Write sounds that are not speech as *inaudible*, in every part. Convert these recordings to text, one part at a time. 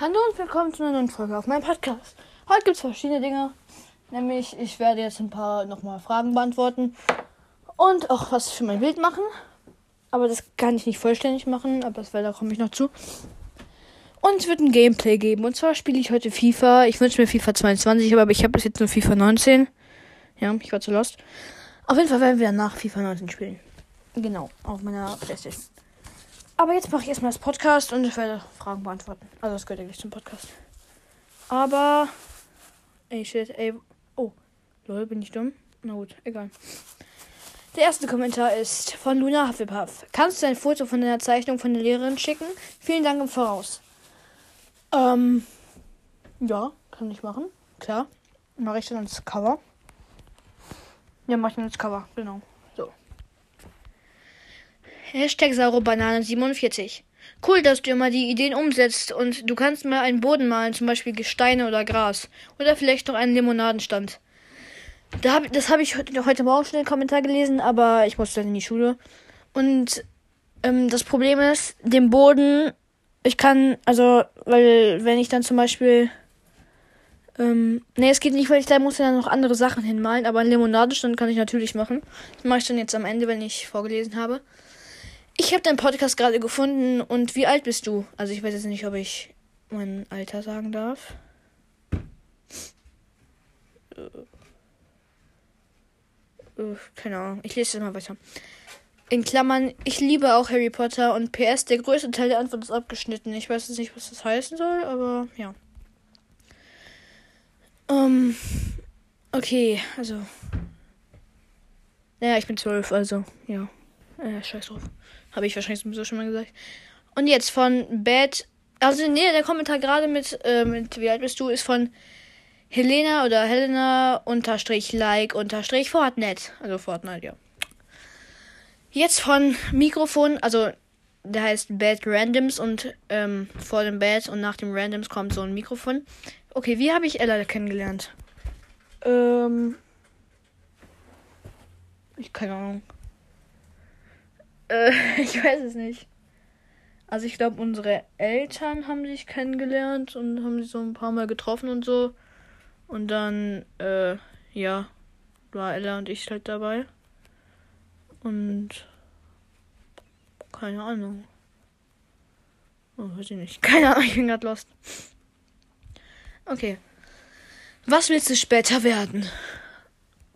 Hallo und willkommen zu einer neuen Folge auf meinem Podcast. Heute gibt es verschiedene Dinge. Nämlich, ich werde jetzt ein paar nochmal Fragen beantworten und auch was für mein Bild machen. Aber das kann ich nicht vollständig machen, aber das, da komme ich noch zu. Und es wird ein Gameplay geben. Und zwar spiele ich heute FIFA. Ich wünsche mir FIFA 22, aber ich habe bis jetzt nur FIFA 19. Ja, ich war zu lost. Auf jeden Fall werden wir nach FIFA 19 spielen. Genau, auf meiner Playstation. Aber jetzt mache ich erstmal das Podcast und ich werde Fragen beantworten. Also das gehört eigentlich zum Podcast. Aber. Ey, shit, ey. Oh. Lol, bin ich dumm? Na gut, egal. Der erste Kommentar ist von Luna Hufflepuff. Kannst du ein Foto von deiner Zeichnung von der Lehrerin schicken? Vielen Dank im Voraus. Ähm. Ja, kann ich machen. Klar. Mache ich dann ins Cover. Ja, mach ich dann ins Cover, genau. Hashtag Saurobanane47. Cool, dass du immer die Ideen umsetzt und du kannst mal einen Boden malen, zum Beispiel Gesteine oder Gras. Oder vielleicht noch einen Limonadenstand. Da hab, das habe ich heute, Morgen schon in den Kommentar gelesen, aber ich musste dann in die Schule. Und ähm, das Problem ist, den Boden, ich kann, also, weil, wenn ich dann zum Beispiel. Ähm, nee, es geht nicht, weil ich da muss ja noch andere Sachen hinmalen, aber einen Limonadenstand kann ich natürlich machen. Das mache ich dann jetzt am Ende, wenn ich vorgelesen habe. Ich habe deinen Podcast gerade gefunden und wie alt bist du? Also ich weiß jetzt nicht, ob ich mein Alter sagen darf. Äh, äh, keine Ahnung. Ich lese es mal weiter. In Klammern, ich liebe auch Harry Potter und PS, der größte Teil der Antwort ist abgeschnitten. Ich weiß jetzt nicht, was das heißen soll, aber ja. Ähm, okay, also. Naja, ich bin zwölf, also, ja. Äh, scheiß drauf. Habe ich wahrscheinlich sowieso schon mal gesagt. Und jetzt von Bad. Also, nee, der Kommentar gerade mit, äh, mit wie alt bist du, ist von Helena oder Helena unterstrich like unterstrich Fortnite. Also Fortnite, ja. Jetzt von Mikrofon, also der heißt Bad Randoms und ähm, vor dem Bad und nach dem Randoms kommt so ein Mikrofon. Okay, wie habe ich Ella kennengelernt? Ähm. Ich keine Ahnung. Äh, *laughs* ich weiß es nicht. Also ich glaube, unsere Eltern haben sich kennengelernt und haben sich so ein paar Mal getroffen und so. Und dann, äh, ja, war Ella und ich halt dabei. Und keine Ahnung. Oh, weiß ich nicht. *laughs* Keine Ahnung, ich bin gerade lost. Okay. Was willst du später werden?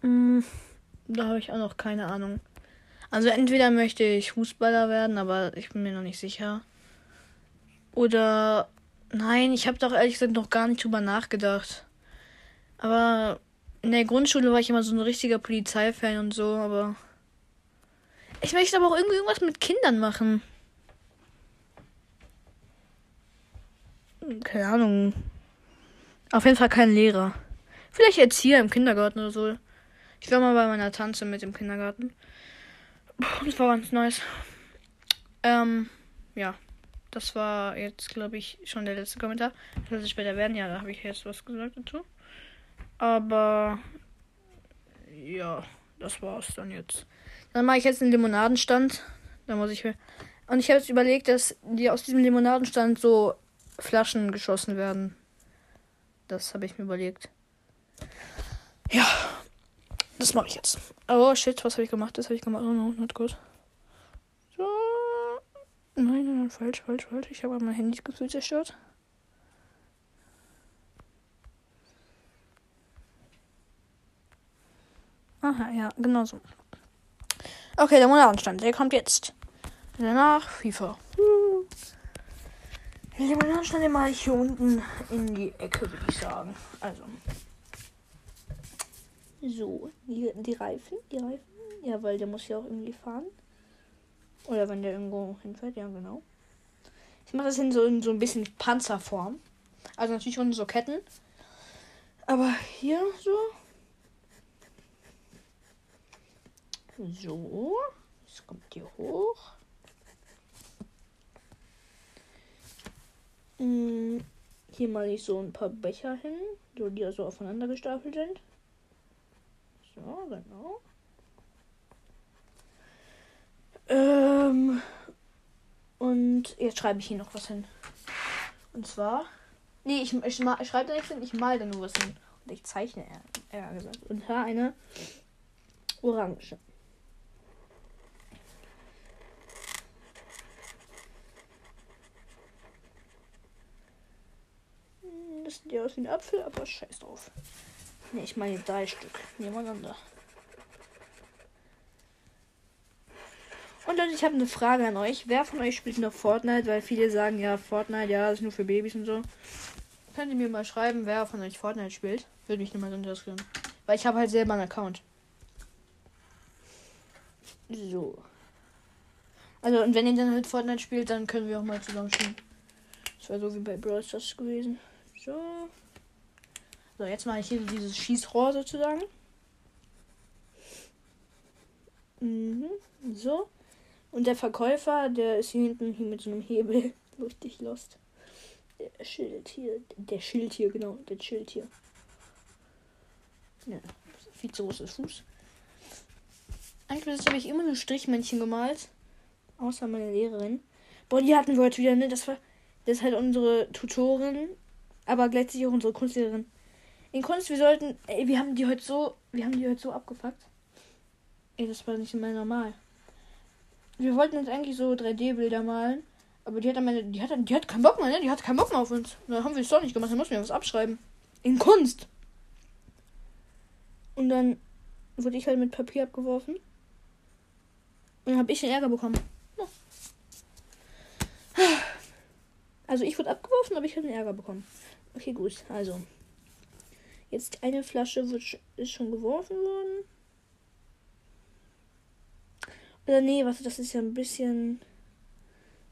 Hm, da habe ich auch noch keine Ahnung. Also entweder möchte ich Fußballer werden, aber ich bin mir noch nicht sicher. Oder nein, ich habe doch ehrlich gesagt noch gar nicht drüber nachgedacht. Aber in der Grundschule war ich immer so ein richtiger Polizeifan und so, aber ich möchte aber auch irgendwie irgendwas mit Kindern machen. Keine Ahnung. Auf jeden Fall kein Lehrer. Vielleicht Erzieher im Kindergarten oder so. Ich war mal bei meiner Tante mit im Kindergarten. Das war ganz nice. Ähm, ja. Das war jetzt, glaube ich, schon der letzte Kommentar. Das wird später werden. Ja, da habe ich jetzt was gesagt dazu. Aber ja, das war's dann jetzt. Dann mache ich jetzt einen Limonadenstand. Da muss ich. Und ich habe jetzt überlegt, dass die aus diesem Limonadenstand so Flaschen geschossen werden. Das habe ich mir überlegt. Ja, das mache ich jetzt. Oh shit, was habe ich gemacht? Das habe ich gemacht. Oh no, not good. So. Nein, nein, nein, falsch, falsch, falsch. Ich habe mein Handy gefühlt zerstört. Aha, ja, genau so. Okay, der Monatenstand, der kommt jetzt. Danach FIFA. Den Monatenstand, den mache ich hier unten in die Ecke, würde ich sagen. Also. So, die, die Reifen, die Reifen. Ja, weil der muss ja auch irgendwie fahren. Oder wenn der irgendwo hinfährt, ja genau. Ich mache das in so, in so ein bisschen Panzerform. Also natürlich unten so Ketten. Aber hier so. So. Jetzt kommt hier hoch. Hm, hier mal ich so ein paar Becher hin, so die also aufeinander gestapelt sind. So, genau. Ähm, und jetzt schreibe ich hier noch was hin. Und zwar Nee, ich, ich, ich schreibe da nichts hin, ich male da nur was hin. Und ich zeichne, eher, eher gesagt. Und da eine Orange. Hm, Das sieht ja aus wie ein Apfel, aber scheiß drauf. Ne, ich meine drei Stück nebeneinander. Und Leute, ich habe eine Frage an euch. Wer von euch spielt noch Fortnite? Weil viele sagen, ja, Fortnite, ja, ist nur für Babys und so. Könnt ihr mir mal schreiben, wer von euch Fortnite spielt? Würde mich mal interessieren. Weil ich habe halt selber einen Account. So. Also, und wenn ihr dann halt Fortnite spielt, dann können wir auch mal zusammen spielen. Das war so wie bei Brawl Stars gewesen. So. So, jetzt mache ich hier dieses Schießrohr sozusagen. Mhm. So. Und der Verkäufer, der ist hier hinten hier mit so einem Hebel. *laughs* Lustig lost. Der Schild hier. Der Schild hier, genau. Der Schild hier. Ja. Viel zu großes Fuß. Eigentlich habe ich immer nur Strichmännchen gemalt. Außer meine Lehrerin. Boah, die hatten wir heute wieder, ne? Das war. Das ist halt unsere Tutorin. Aber gleichzeitig auch unsere Kunstlehrerin. In Kunst, wir sollten. Ey, wir haben die heute so. Wir haben die heute so abgepackt. Ey, das war nicht immer normal. Wir wollten jetzt eigentlich so 3D-Bilder malen. Aber die hat am Ende, die hat, die hat keinen Bock mehr, ne? Die hat keinen Bock mehr auf uns. Dann haben wir es doch nicht gemacht. Dann mussten wir was abschreiben. In Kunst. Und dann wurde ich halt mit Papier abgeworfen. Und dann habe ich den Ärger bekommen. Also ich wurde abgeworfen, aber ich habe den Ärger bekommen. Okay, gut. Also. Jetzt eine Flasche wird, ist schon geworfen worden. Oder nee, was das ist ja ein bisschen.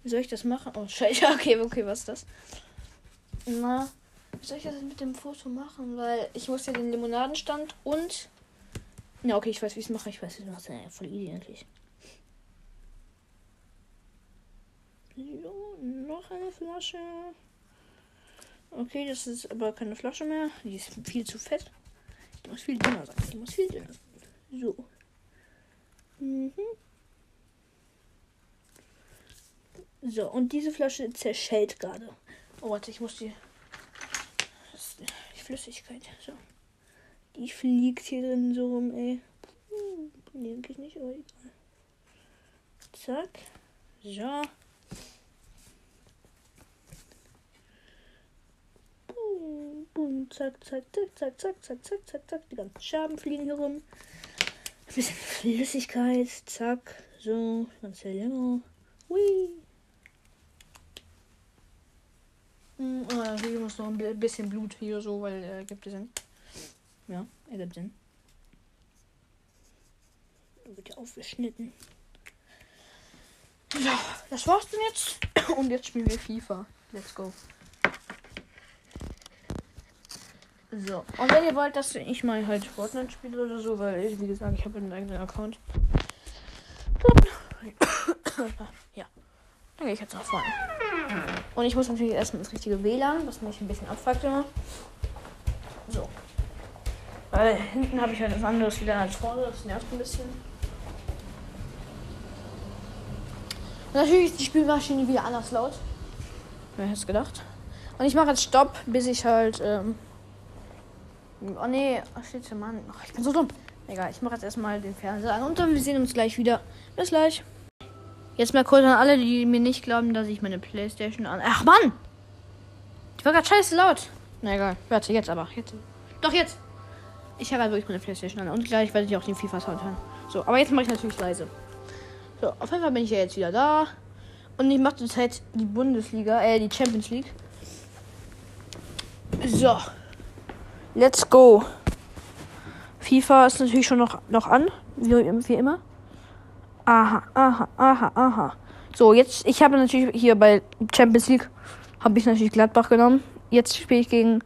Wie soll ich das machen? Oh, scheiße. *laughs* Okay, okay, was ist das? Na, wie soll ich das mit dem Foto machen? Weil ich muss ja den Limonadenstand und. Ja, okay, ich weiß, wie ich es mache. Ich weiß, wie ich es mache. Ja, voll easy eigentlich. So, noch eine Flasche. Okay, das ist aber keine Flasche mehr. Die ist viel zu fett. Die muss viel dünner sein. Die muss viel dünner sein. So. Mhm. So, und diese Flasche zerschellt gerade. Oh, warte, ich muss die. Die Flüssigkeit. So. Die fliegt hier drin so rum, ey. Hm, nee, eigentlich nicht, aber egal. Zack. So. Boom, zack, zack, zack, zack, zack, zack, zack, zack, zack. Die ganzen Scherben fliegen hier rum. Ein bisschen Flüssigkeit, zack. So, ganz Limo. Hui. Hm, äh, hier muss noch ein bi- bisschen Blut hier so, weil er äh, gibt es Sinn. Ja, er gibt Sinn. Dann wird ja aufgeschnitten. Ja, das war's denn jetzt. Und jetzt spielen wir FIFA. Let's go. So, und wenn ihr wollt, dass ich mal halt Fortnite spiele oder so, weil ich, wie gesagt, ich habe einen eigenen Account. *coughs* Ja, dann gehe ich jetzt nach vorne. Und ich muss natürlich erstmal ins richtige WLAN, was mich ein bisschen abfuckt immer. So. Weil hinten habe ich halt ein anderes WLAN als vorne, das nervt ein bisschen. Und natürlich ist die Spielmaschine wieder anders laut. Wer hätte es gedacht? Und ich mache jetzt Stopp, bis ich halt. Ähm oh nee, ach shit, Mann. Ach, ich bin so dumm. Egal, ich mache jetzt erstmal den Fernseher an und dann wir sehen uns gleich wieder. Bis gleich. Jetzt mal kurz an alle, die mir nicht glauben, dass ich meine Playstation an. Ach Mann! Die war gerade scheiße laut. Na egal. Warte, jetzt aber. Jetzt. Doch jetzt! Ich habe halt wirklich meine Playstation an. Und gleich werde ich auch den FIFA-Sound hören. So, aber jetzt mache ich natürlich leise. So, auf jeden Fall bin ich ja jetzt wieder da. Und ich mache zurzeit die Bundesliga, äh, die Champions League. So. Let's go. FIFA ist natürlich schon noch, noch an, wie, wie immer. Aha, aha, aha, aha. So, jetzt, ich habe natürlich hier bei Champions League, habe ich natürlich Gladbach genommen. Jetzt spiele ich gegen,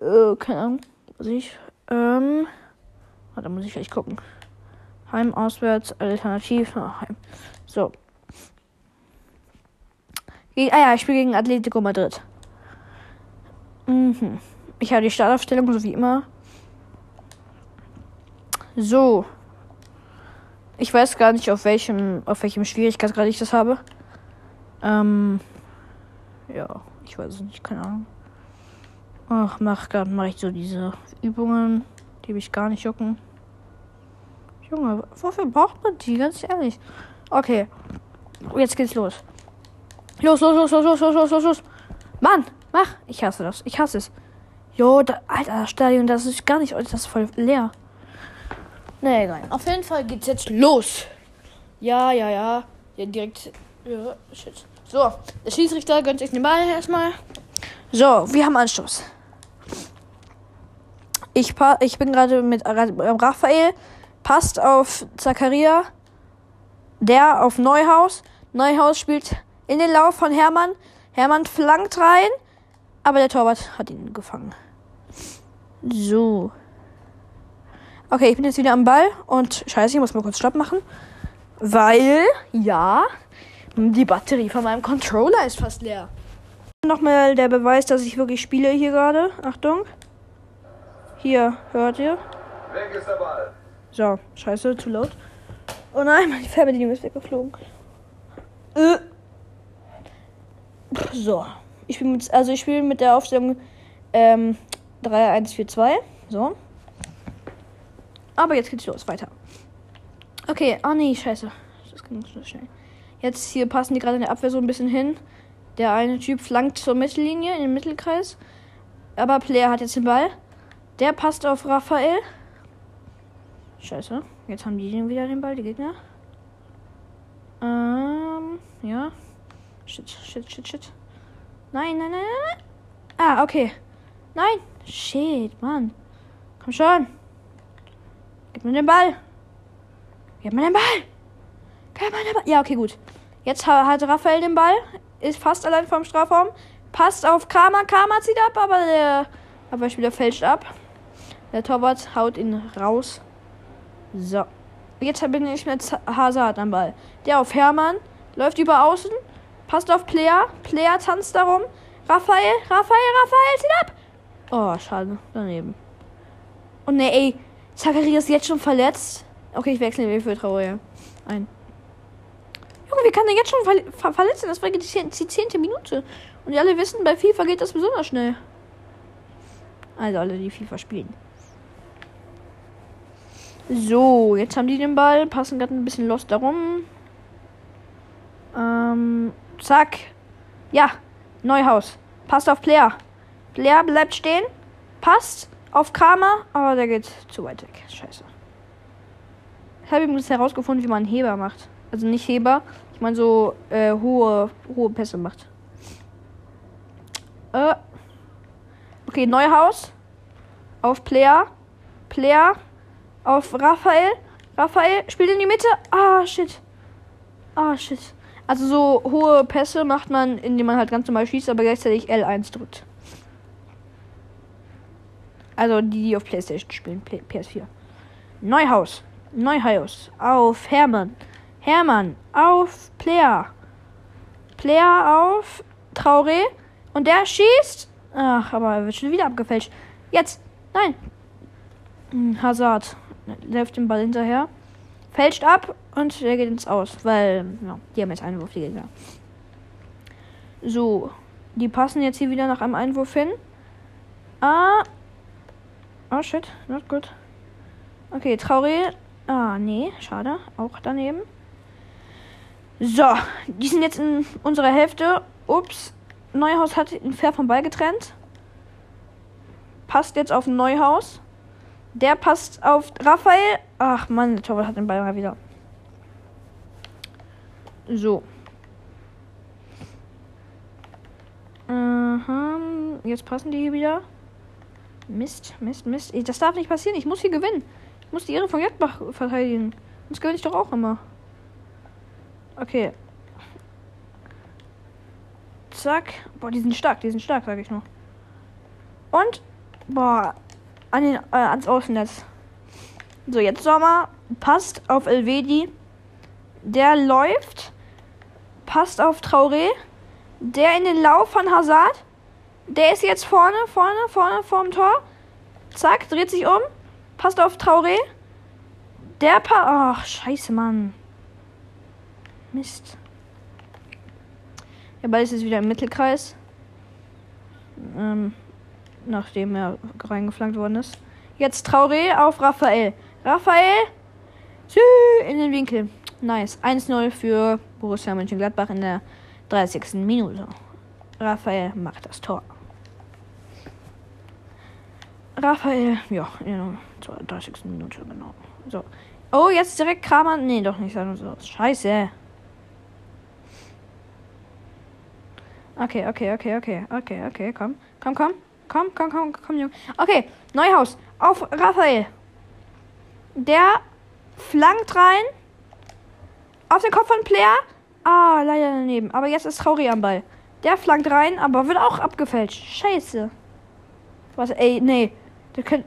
äh, keine Ahnung, was ich, ähm, warte, muss ich gleich gucken. Heim, auswärts, alternativ, ah, Heim. So. Gegen, ah ja, ich spiele gegen Atletico Madrid. Mhm. Ich habe die Startaufstellung, so wie immer. So. Ich weiß gar nicht, auf welchem, auf welchem Schwierigkeitsgrad ich das habe. Ähm. Ja, ich weiß es nicht, keine Ahnung. Ach, mach gerade mach ich so diese Übungen, die mich gar nicht jucken. Junge, wofür braucht man die? Ganz ehrlich. Okay. Jetzt geht's los. Los, los, los, los, los, los, los, los, los. Mann, mach. Ich hasse das. Ich hasse es. Jo, da, Alter, das Stadion, das ist gar nicht, das ist voll leer. Nee, egal. Auf jeden Fall geht's jetzt los. Ja, ja, ja. Ja, direkt. Ja, shit. So, der Schiedsrichter gönnt sich den Ball erstmal. So, wir haben Anstoß. Ich, ich bin gerade mit Raphael. Passt auf Zakaria. Der auf Neuhaus. Neuhaus spielt in den Lauf von Hermann. Hermann flankt rein. Aber der Torwart hat ihn gefangen. So. Okay, ich bin jetzt wieder am Ball. Und scheiße, ich muss mal kurz Stopp machen. Weil, ja, die Batterie von meinem Controller ist fast leer. Nochmal der Beweis, dass ich wirklich spiele hier gerade. Achtung. Hier, hört ihr? Weg ist der Ball. So, scheiße, zu laut. Oh nein, meine Fernbedienung ist weggeflogen. Äh. So. Ich spiele mit, also ich mit der Aufstellung ähm, 3-1-4-2. So. Aber jetzt geht's los, weiter. Okay, oh nee, scheiße. Das ging so schnell. Jetzt hier passen die gerade in der Abwehr so ein bisschen hin. Der eine Typ flankt zur Mittellinie in den Mittelkreis. Aber Player hat jetzt den Ball. Der passt auf Raphael. Scheiße. Jetzt haben die wieder den Ball, die Gegner. Ähm, ja. Shit, shit, shit, shit. Nein, nein, nein, nein. Ah, okay. Nein. Shit, Mann. Komm schon. Gib mir den Ball. Gib mir den Ball. Gib mir den Ball. Ja, okay, gut. Jetzt hat Raphael den Ball. Ist fast allein vom Strafraum. Passt auf Kramer. Kramer zieht ab, aber der Abwehrspieler fälscht ab. Der Torwart haut ihn raus. So. Jetzt bin ich mit Hazard am Ball. Der auf Hermann. Läuft über außen. Passt auf Player. Player tanzt darum. Raphael. Raphael. Raphael zieht ab. Oh, schade. Daneben. Und ne, ey. Zacharias ist jetzt schon verletzt. Okay, ich wechsle ihn für Trauer ein. Junge, wie kann der jetzt schon ver ver verletzt sein? Das war die, die zehnte Minute. Und alle wissen, bei FIFA geht das besonders schnell. Also alle, die FIFA spielen. So, jetzt haben die den Ball, passen gerade ein bisschen los darum. Ähm, zack. Ja, Neuhaus. Passt auf Player. Player bleibt stehen. Passt auf Kramer, aber der geht zu weit weg. Scheiße. Ich habe übrigens herausgefunden, wie man Heber macht. Also nicht Heber, ich meine so äh, hohe, hohe Pässe macht. Äh. Okay, Neuhaus. Auf Player. Player. Auf Raphael. Raphael spielt in die Mitte. Ah, shit. Ah, shit. Also so hohe Pässe macht man, indem man halt ganz normal schießt, aber gleichzeitig L1 drückt. Also die, die auf Playstation spielen, PS4. Neuhaus. Neuhaus. Auf Hermann. Hermann. Auf Player. Player auf Traoré. Und der schießt. Ach, aber er wird schon wieder abgefälscht. Jetzt. Nein. Hm, Hazard. Läuft den Ball hinterher. Fälscht ab und der geht ins Aus. Weil, ja, die haben jetzt Einwurf, die Gegner. So. Die passen jetzt hier wieder nach einem Einwurf hin. Ah, Oh shit, not good. Okay, Traoré. Ah, nee, schade. Auch daneben. So, die sind jetzt in unserer Hälfte. Ups. Neuhaus hat den Fair vom Ball getrennt. Passt jetzt auf Neuhaus. Der passt auf Raphael. Ach man, der Torwart hat den Ball mal wieder. So. Mhm. Jetzt passen die hier wieder. Mist, Mist, Mist. Das darf nicht passieren. Ich muss hier gewinnen. Ich muss die Ehre von Jagdbach verteidigen. Das gewinne ich doch auch immer. Okay. Zack. Boah, die sind stark, die sind stark, sag ich nur. Und, boah, an den, äh, ans Außennetz. So, jetzt Sommer. Passt auf Elvedi. Der läuft. Passt auf Traoré. Der in den Lauf von Hazard. Der ist jetzt vorne, vorne, vorne vorm Tor. Zack, dreht sich um. Passt auf Traoré. Der pa Ach, scheiße, Mann. Mist. Der Ball ist jetzt wieder im Mittelkreis. Ähm, nachdem er reingeflankt worden ist. Jetzt Traoré auf Raphael. Raphael in den Winkel. Nice. 1-0 für Borussia Mönchengladbach in der 30. Minute. Raphael macht das Tor. Raphael, ja, in der 30. Minute, genau. So. Oh, jetzt direkt Kramer. Nee, doch nicht. So. Scheiße. Okay, okay, okay, okay, okay, okay, komm. Komm, komm. Komm, komm, komm, komm, Junge. Okay, Neuhaus. Auf Raphael. Der flankt rein. Auf den Kopf von Player. Ah, leider daneben. Aber jetzt ist Trauri am Ball. Der flankt rein, aber wird auch abgefälscht. Scheiße. Was, ey, nee. Der könnte.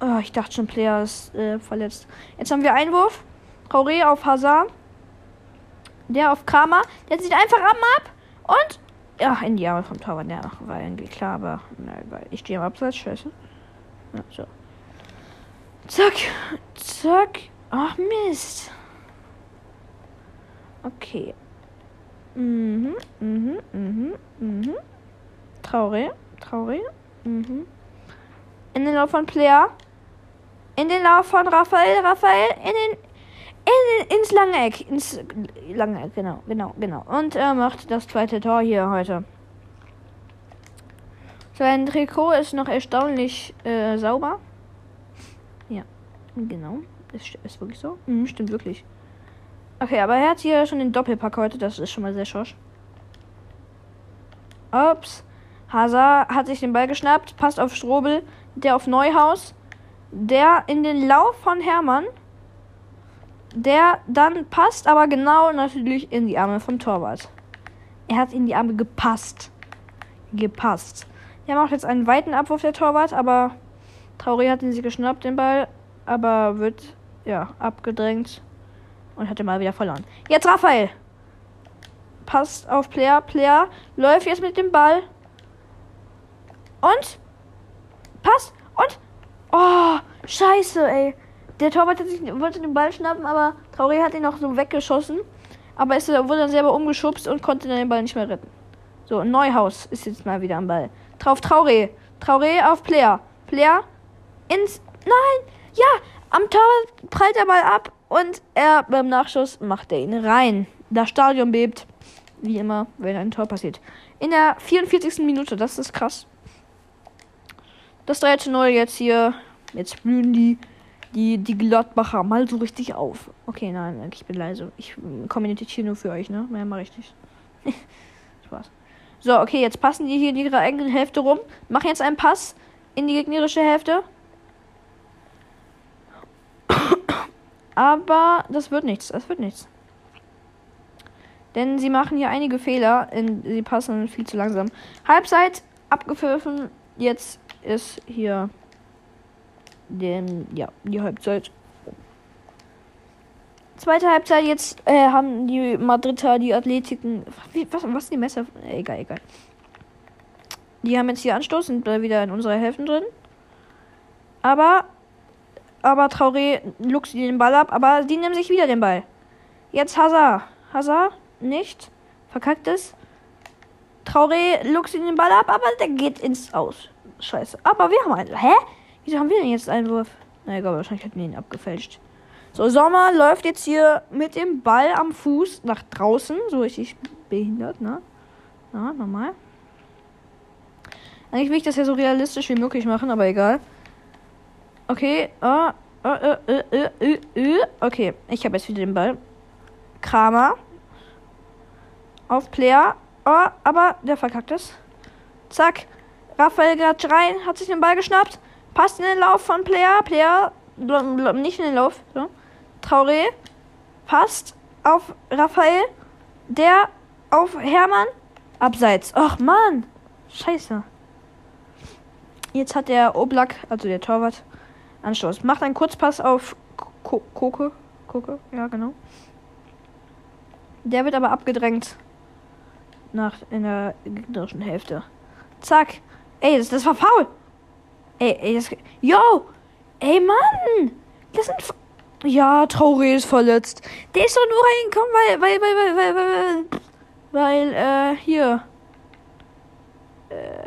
Oh, ich dachte schon, Player ist äh, verletzt. Jetzt haben wir Einwurf. Traoré auf Hazard. Der auf Kramer. Der zieht einfach ab, ab. Und. Ja, in die Arme vom Torwart. Ja, war irgendwie klar, aber. Na. Ich stehe am Abseits. Scheiße. Ja, so. Zack. Zack. Ach, Mist. Okay. Mhm, mhm, mhm, mhm. Traurig, traurig. Mhm. In den Lauf von Player. In den Lauf von Raphael, Raphael. In den, in ins lange Eck. Ins lange Eck, genau, genau, genau. Und er macht das zweite Tor hier heute. Sein Trikot ist noch erstaunlich äh, sauber. Genau. Ist, ist wirklich so. Mhm, stimmt wirklich. Okay, aber er hat hier schon den Doppelpack heute. Das ist schon mal sehr schosch. Ups. Hazard hat sich den Ball geschnappt. Passt auf Strobel. Der auf Neuhaus. Der in den Lauf von Hermann. Der dann passt, aber genau natürlich in die Arme vom Torwart. Er hat in die Arme gepasst. Gepasst. Er macht jetzt einen weiten Abwurf der Torwart, aber Traoré hat ihn sich geschnappt, den Ball. Aber wird, ja, abgedrängt und hatte mal wieder verloren. Jetzt Raphael. Passt auf Player. Player läuft jetzt mit dem Ball. Und? Passt. Und? Oh, scheiße, ey. Der Torwart hat sich, wollte den Ball schnappen, aber Traoré hat ihn noch so weggeschossen. Aber ist, wurde dann selber umgeschubst und konnte dann den Ball nicht mehr retten. So, Neuhaus ist jetzt mal wieder am Ball. Drauf Traoré. Traoré auf Player. Player ins. Nein! Ja! Am Tor prallt der Ball ab und er beim Nachschuss macht er ihn rein. Das Stadion bebt. Wie immer, wenn ein Tor passiert. In der 44. Minute, das ist krass. Das 3 zu 0 jetzt hier. Jetzt blühen die, die, die Gladbacher mal so richtig auf. Okay, nein, ich bin leise. Ich kommentiere nur für euch, ne? Mehr ich nicht. *laughs* Spaß. So, okay, jetzt passen die hier in ihrer eigenen Hälfte rum. Machen jetzt einen Pass in die gegnerische Hälfte. Aber das wird nichts. Das wird nichts. Denn sie machen hier einige Fehler. In, sie passen viel zu langsam. Halbzeit abgepfiffen. Jetzt ist hier den, ja, die Halbzeit. Zweite Halbzeit, jetzt äh, haben die Madrider die Athletiken. Wie, was, was die Messer? Egal, egal. Die haben jetzt hier Anstoß, sind wieder in unserer Hälfte drin. Aber aber Traoré luchst den Ball ab, aber die nehmen sich wieder den Ball. Jetzt Hazard. Hazard nicht. Verkackt es. Traoré luchst den Ball ab, aber der geht ins Aus. Scheiße. Aber wir haben einen. Hä? Wieso haben wir denn jetzt einen Wurf? Na egal, wahrscheinlich hätten wir ihn abgefälscht. So, Sommer läuft jetzt hier mit dem Ball am Fuß nach draußen. So richtig behindert, ne? Na, normal. Eigentlich will ich das ja so realistisch wie möglich machen, aber egal. Okay. Oh, oh, äh, Okay, ich habe jetzt wieder den Ball. Kramer. Auf Player. Oh, aber der verkackt es. Zack. Raphael gerade rein, hat sich den Ball geschnappt. Passt in den Lauf von Player. Player. Nicht in den Lauf. So. Traoré. Passt auf Raphael. Der auf Hermann. Abseits. Ach, Mann. Scheiße. Jetzt hat der Oblak, also der Torwart, Anstoß. Macht einen Kurzpass auf Koke. Koke, ja, genau. Der wird aber abgedrängt. Nach in der gegnerischen Hälfte. Zack. Ey, das, das war faul. Ey, ey, das. Yo! Ey, Mann! Das sind. Ja, Traoré ist verletzt. Der ist doch nur reingekommen, weil, weil, weil, weil, weil, weil, weil, äh, hier. Äh,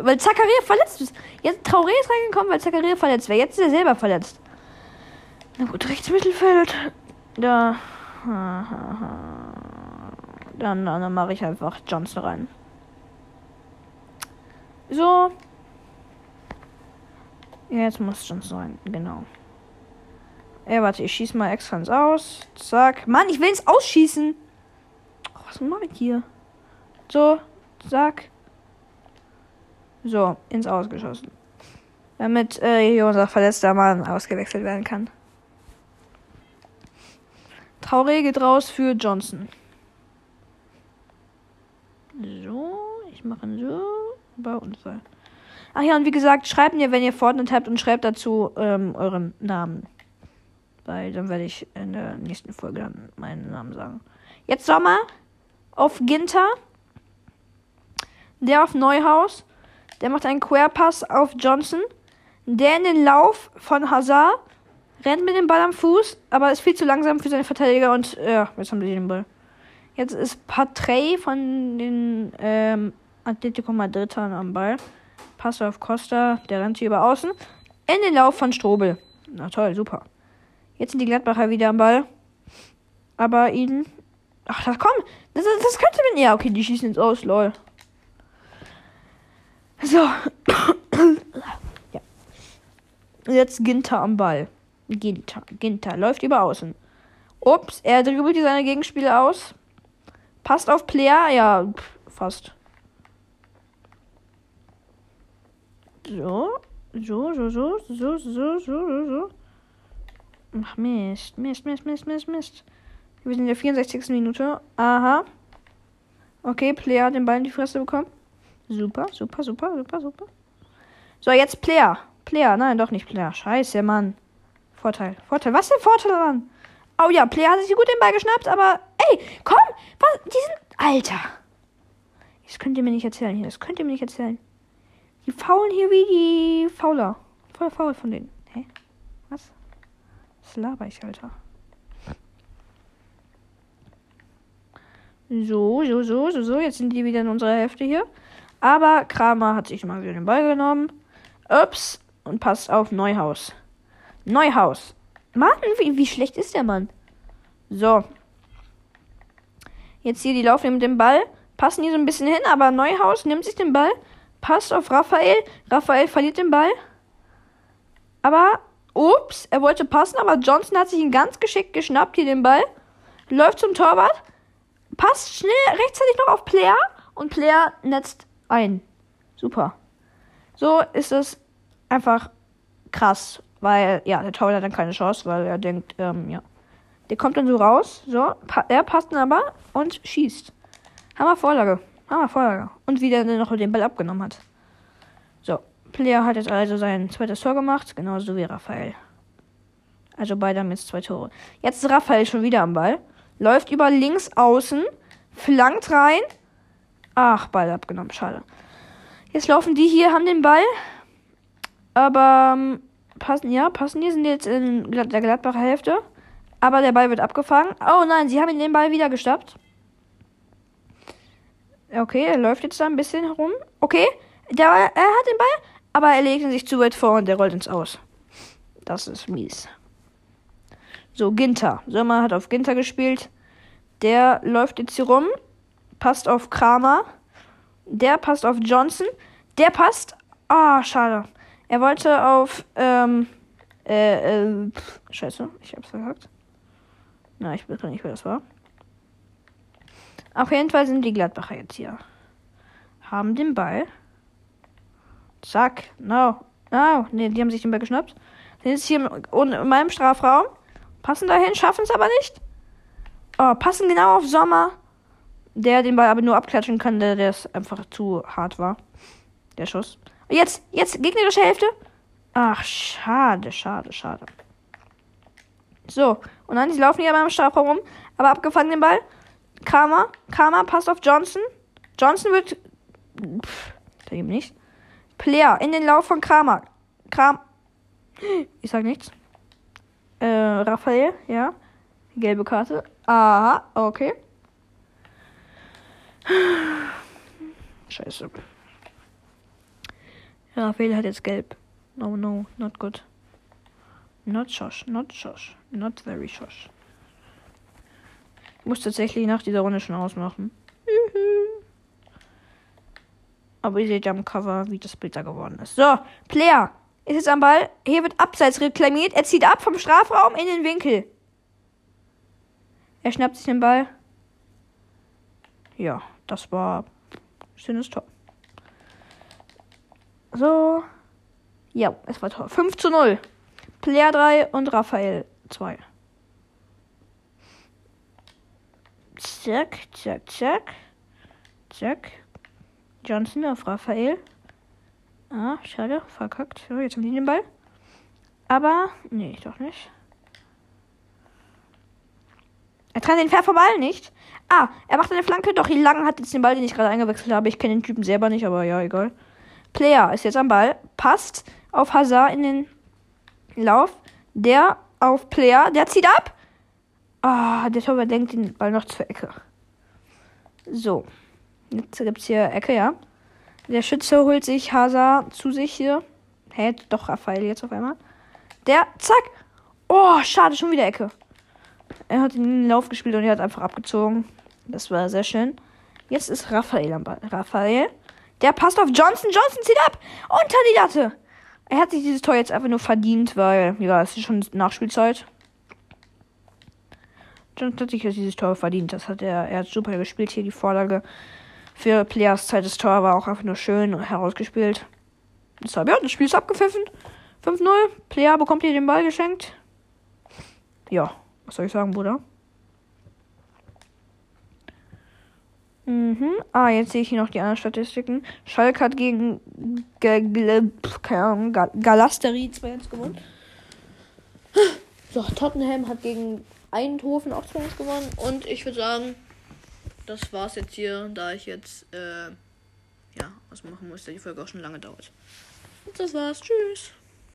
weil Zakaria verletzt ist. Jetzt Traoré ist reingekommen, weil Zakaria verletzt wäre. Jetzt ist er selber verletzt. Na gut, rechts Mittelfeld. Da. Dann, dann, mache ich einfach Johnson rein. So. Jetzt muss Johnson rein, genau. Ja, warte, ich schieße mal extra ins Aus. Zack. Mann, ich will ins Ausschießen. Oh, was mache ich hier? So, zack. So, ins Ausgeschossen. Damit äh, hier unser verletzter Mann ausgewechselt werden kann. Trauré geht raus für Johnson. So, ich mache so. Bei uns. Ach ja, und wie gesagt, schreibt mir, wenn ihr Fortnite habt und schreibt dazu ähm, euren Namen. Weil dann werde ich in der nächsten Folge dann meinen Namen sagen. Jetzt Sommer auf Ginter. Der auf Neuhaus. Der macht einen Querpass auf Johnson. Der in den Lauf von Hazard. Rennt mit dem Ball am Fuß, aber ist viel zu langsam für seine Verteidiger und ja, jetzt haben sie den Ball. Jetzt ist Patrey von den ähm, Atletico Madridern am Ball. Pass auf Costa, der rennt hier über außen. In den Lauf von Strobel. Na toll, super. Jetzt sind die Gladbacher wieder am Ball. Aber ihnen. Ach, das komm! Das, das könnte man. Ja, okay, die schießen jetzt aus, lol. So. ja. Jetzt Ginter am Ball. Ginter. Ginter läuft über außen. Ups, er dribbelt seine Gegenspieler aus. Passt auf Player. Ja, fast. So. So, so, so, so, so, so, so, so. Ach Mist, Mist, Mist, Mist, Mist, Mist. Wir sind in der 64. Minute. Aha. Okay, Player hat den Ball in die Fresse bekommen. Super, super, super, super, super. So, jetzt Player. Player, nein, doch nicht Player. Scheiße, Mann. Vorteil, Vorteil. Was ist der Vorteil daran? Oh ja, Player hat sich gut den Ball geschnappt, aber ey, komm, was, die sind, Alter. Das könnt ihr mir nicht erzählen hier, das könnt ihr mir nicht erzählen. Die faulen hier wie die Fauler. Voll faul von denen. Hä? Was? Was laber ich, Alter? So, so, so, so, so. Jetzt sind die wieder in unserer Hälfte hier. Aber Kramer hat sich mal wieder den Ball genommen. Ups. Und passt auf Neuhaus. Neuhaus. Mann, wie, wie schlecht ist der Mann? So. Jetzt hier, die laufen mit dem Ball. Passen hier so ein bisschen hin, aber Neuhaus nimmt sich den Ball. Passt auf Raphael. Raphael verliert den Ball. Aber, ups, er wollte passen, aber Johnson hat sich ihn ganz geschickt geschnappt, hier den Ball. Läuft zum Torwart. Passt schnell rechtzeitig noch auf Player. Und Player netzt ein. Super. So ist es einfach krass. Weil, ja, der Torwart hat dann keine Chance, weil er denkt, ähm, ja. Der kommt dann so raus, so, pa er passt dann aber und schießt. Hammer Vorlage. Hammer Vorlage. Und wie der dann noch den Ball abgenommen hat. So, Player hat jetzt also sein zweites Tor gemacht, genauso wie Raphael. Also beide haben jetzt zwei Tore. Jetzt ist Raphael schon wieder am Ball. Läuft über links außen, flankt rein. Ach, Ball abgenommen, schade. Jetzt laufen die hier, haben den Ball. Aber ähm, passen, ja, passen die, sind jetzt in der Gladbacher Hälfte. Aber der Ball wird abgefangen. Oh nein, sie haben den Ball wieder gestoppt. Okay, er läuft jetzt da ein bisschen herum. Okay, der, er hat den Ball, aber er legt ihn sich zu weit vor und der rollt ins Aus. Das ist mies. So, Ginter. Sommer hat auf Ginter gespielt. Der läuft jetzt hier rum. Passt auf Kramer. Der passt auf Johnson. Der passt. Ah, oh, schade. Er wollte auf, ähm, äh, äh, scheiße, ich hab's verkackt. Na, ich weiß nicht, wer das war. Auf jeden Fall sind die Gladbacher jetzt hier. Haben den Ball. Zack. No. No. Ne, die haben sich den Ball geschnappt. Sind jetzt hier in meinem Strafraum. Passen dahin, schaffen es aber nicht. Oh, passen genau auf Sommer. Der den Ball aber nur abklatschen kann, der, es einfach zu hart war. Der Schuss. Jetzt, jetzt, gegnerische Hälfte. Ach, schade, schade, schade. So, und dann, sie laufen hier beim Strafraum rum, aber abgefangen den Ball. Kramer, Kramer passt auf Johnson. Johnson wird. Pff, da eben nicht. Player in den Lauf von Kramer. Kram. Ich sag nichts. Äh, Raphael, ja. Gelbe Karte. Aha, okay. Scheiße. Raphael hat jetzt gelb. No, no, not good. Not Josh, not Josh. Not very Josh. Ich muss tatsächlich nach dieser Runde schon ausmachen. *laughs* Aber ihr seht ja am Cover, wie das Bild da geworden ist. So, Player ist jetzt am Ball. Hier wird abseits reklamiert. Er zieht ab vom Strafraum in den Winkel. Er schnappt sich den Ball. Ja, das war schönes Tor. So. Ja, es war Tor. 5 zu 0. Player 3 und Raphael 2. Zack, zack, zack. Zack. Johnson auf Raphael. Ah, schade, verkackt. So, jetzt haben die den Ball. Aber, nee, doch nicht. Er kann den Fair vom Ball nicht. Ah, er macht eine Flanke. Doch, Lang hat jetzt den Ball, den ich gerade eingewechselt habe. Ich kenne den Typen selber nicht, aber ja, egal. Player ist jetzt am Ball. Passt auf Hazard in den Lauf. Der auf Player. Der zieht ab. Ah, der Torwart denkt den Ball noch zur Ecke. So. Jetzt gibt es hier Ecke, ja. Der Schütze holt sich Hazard zu sich hier. Hä, doch Raphael jetzt auf einmal. Der, zack. Oh, schade, schon wieder Ecke. Er hat den Lauf gespielt und er hat einfach abgezogen. Das war sehr schön. Jetzt ist Raphael am Ball. Raphael. Der passt auf Johnson. Johnson zieht ab. Unter die Latte. Er hat sich dieses Tor jetzt einfach nur verdient, weil, ja, es ist schon Nachspielzeit. Johnson hat sich jetzt dieses Tor verdient. Das hat er, er hat super gespielt hier, die Vorlage für Players Zeit des Tor war auch einfach nur schön herausgespielt. Deshalb, ja, das Spiel ist abgepfiffen. 5-0. Player bekommt hier den Ball geschenkt. Ja, was soll ich sagen, Bruder? Mhm. Ah, jetzt sehe ich hier noch die anderen Statistiken. Schalke hat gegen Galasteri 2-1 gewonnen. So, Tottenham hat gegen Eindhoven auch 2-1 gewonnen. Und ich würde sagen, das war's jetzt hier, da ich jetzt äh, ja was machen muss, da die Folge auch schon lange dauert. Und das war's. Tschüss.